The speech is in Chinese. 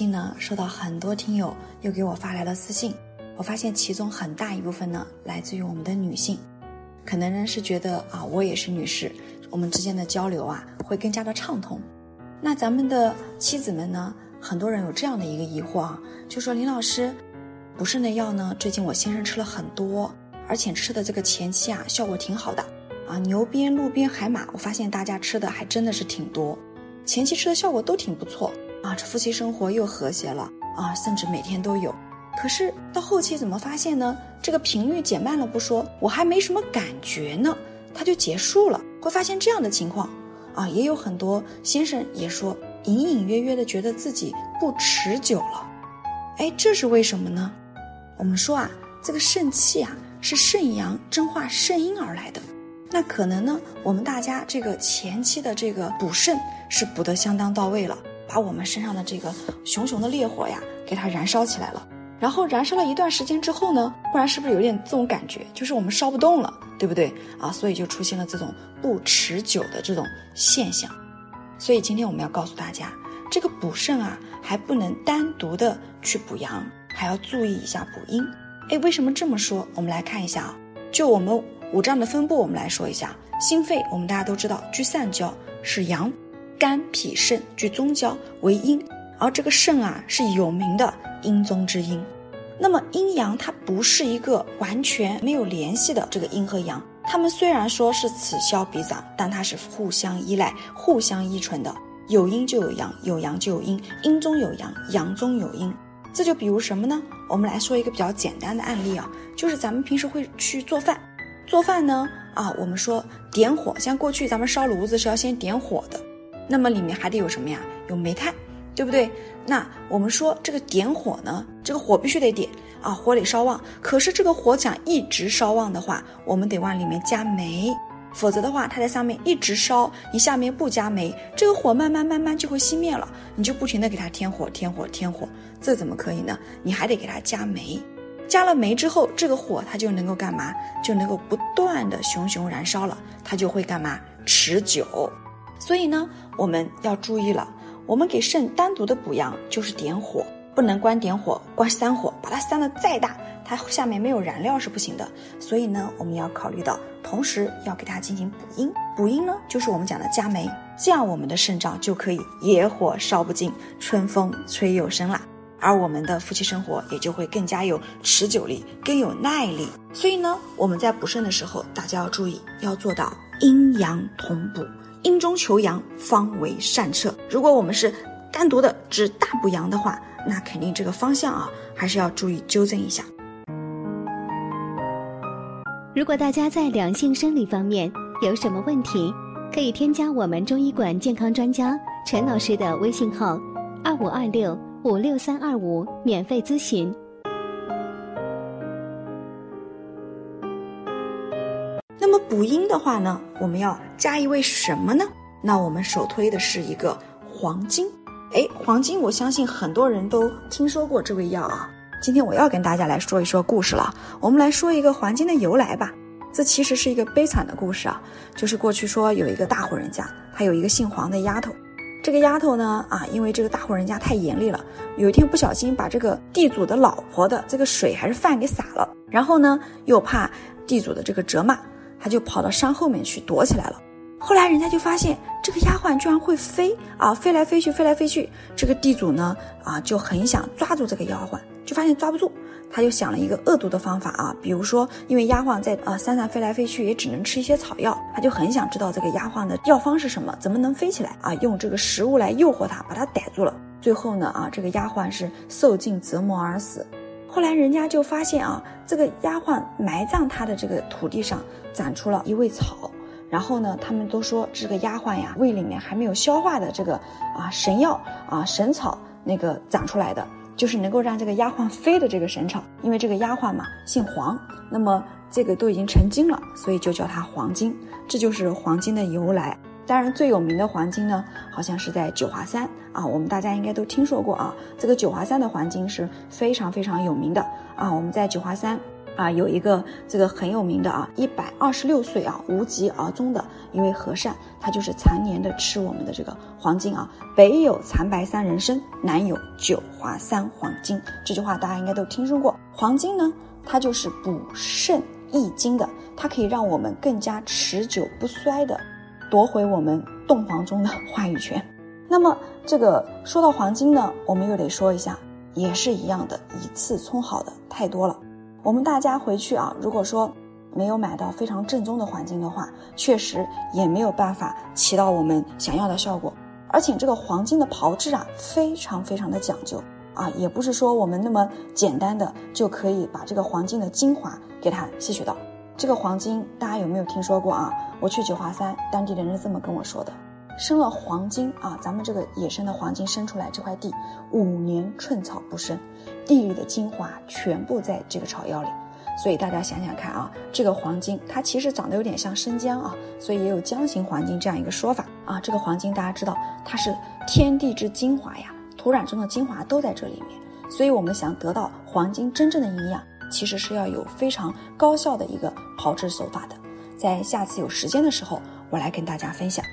近呢，收到很多听友又给我发来了私信，我发现其中很大一部分呢，来自于我们的女性，可能呢是觉得啊，我也是女士，我们之间的交流啊会更加的畅通。那咱们的妻子们呢，很多人有这样的一个疑惑啊，就说林老师，补肾的药呢，最近我先生吃了很多，而且吃的这个前期啊，效果挺好的啊，牛鞭、鹿鞭、海马，我发现大家吃的还真的是挺多，前期吃的效果都挺不错。啊，这夫妻生活又和谐了啊，甚至每天都有。可是到后期怎么发现呢？这个频率减慢了不说，我还没什么感觉呢，它就结束了。会发现这样的情况啊，也有很多先生也说，隐隐约约的觉得自己不持久了。哎，这是为什么呢？我们说啊，这个肾气啊是肾阳蒸化肾阴而来的，那可能呢，我们大家这个前期的这个补肾是补得相当到位了。把我们身上的这个熊熊的烈火呀，给它燃烧起来了。然后燃烧了一段时间之后呢，不然是不是有点这种感觉，就是我们烧不动了，对不对啊？所以就出现了这种不持久的这种现象。所以今天我们要告诉大家，这个补肾啊，还不能单独的去补阳，还要注意一下补阴。哎，为什么这么说？我们来看一下啊，就我们五脏的分布，我们来说一下，心肺我们大家都知道，聚散焦是阳。肝脾肾居中焦为阴，而这个肾啊是有名的阴中之阴。那么阴阳它不是一个完全没有联系的这个阴和阳，它们虽然说是此消彼长，但它是互相依赖、互相依存的。有阴就有阳，有阳就有阴，阴中有阳，阳中有阴。这就比如什么呢？我们来说一个比较简单的案例啊，就是咱们平时会去做饭，做饭呢啊，我们说点火，像过去咱们烧炉子是要先点火的。那么里面还得有什么呀？有煤炭，对不对？那我们说这个点火呢，这个火必须得点啊，火得烧旺。可是这个火想一直烧旺的话，我们得往里面加煤，否则的话，它在上面一直烧，你下面不加煤，这个火慢慢慢慢就会熄灭了。你就不停的给它添火、添火、添火，这怎么可以呢？你还得给它加煤，加了煤之后，这个火它就能够干嘛？就能够不断的熊熊燃烧了，它就会干嘛？持久。所以呢，我们要注意了。我们给肾单独的补阳，就是点火，不能光点火，光三火，把它散的再大，它下面没有燃料是不行的。所以呢，我们要考虑到，同时要给它进行补阴。补阴呢，就是我们讲的加酶，这样我们的肾脏就可以野火烧不尽，春风吹又生啦。而我们的夫妻生活也就会更加有持久力，更有耐力。所以呢，我们在补肾的时候，大家要注意，要做到阴阳同补。阴中求阳方为善策。如果我们是单独的只大补阳的话，那肯定这个方向啊，还是要注意纠正一下。如果大家在两性生理方面有什么问题，可以添加我们中医馆健康专家陈老师的微信号：二五二六五六三二五，免费咨询。补阴的话呢，我们要加一味什么呢？那我们首推的是一个黄金。哎，黄金，我相信很多人都听说过这味药啊。今天我要跟大家来说一说故事了。我们来说一个黄金的由来吧。这其实是一个悲惨的故事啊，就是过去说有一个大户人家，他有一个姓黄的丫头。这个丫头呢，啊，因为这个大户人家太严厉了，有一天不小心把这个地主的老婆的这个水还是饭给洒了，然后呢，又怕地主的这个责骂。他就跑到山后面去躲起来了。后来人家就发现这个丫鬟居然会飞啊，飞来飞去，飞来飞去。这个地主呢啊就很想抓住这个丫鬟，就发现抓不住。他就想了一个恶毒的方法啊，比如说，因为丫鬟在啊山上飞来飞去，也只能吃一些草药。他就很想知道这个丫鬟的药方是什么，怎么能飞起来啊？用这个食物来诱惑他，把他逮住了。最后呢啊，这个丫鬟是受尽折磨而死。后来人家就发现啊，这个丫鬟埋葬她的这个土地上长出了一味草，然后呢，他们都说这个丫鬟呀胃里面还没有消化的这个啊神药啊神草那个长出来的，就是能够让这个丫鬟飞的这个神草。因为这个丫鬟嘛姓黄，那么这个都已经成精了，所以就叫它黄金，这就是黄金的由来。当然，最有名的黄金呢，好像是在九华山啊，我们大家应该都听说过啊。这个九华山的黄金是非常非常有名的啊。我们在九华山啊，有一个这个很有名的啊，一百二十六岁啊，无疾而终的一位和尚，他就是常年的吃我们的这个黄金啊。北有残白三人参，南有九华三黄金。这句话大家应该都听说过。黄金呢，它就是补肾益精的，它可以让我们更加持久不衰的夺回我们洞房中的话语权。那么这个说到黄金呢，我们又得说一下，也是一样的，一次充好的太多了。我们大家回去啊，如果说没有买到非常正宗的黄金的话，确实也没有办法起到我们想要的效果。而且这个黄金的炮制啊，非常非常的讲究啊，也不是说我们那么简单的就可以把这个黄金的精华给它吸取到。这个黄金大家有没有听说过啊？我去九华山，当地的人是这么跟我说的：生了黄金啊，咱们这个野生的黄金生出来这块地，五年寸草不生。地里的精华全部在这个草药里，所以大家想想看啊，这个黄金它其实长得有点像生姜啊，所以也有姜形黄金这样一个说法啊。这个黄金大家知道它是天地之精华呀，土壤中的精华都在这里面，所以我们想得到黄金真正的营养，其实是要有非常高效的一个炮制手法的。在下次有时间的时候，我来跟大家分享。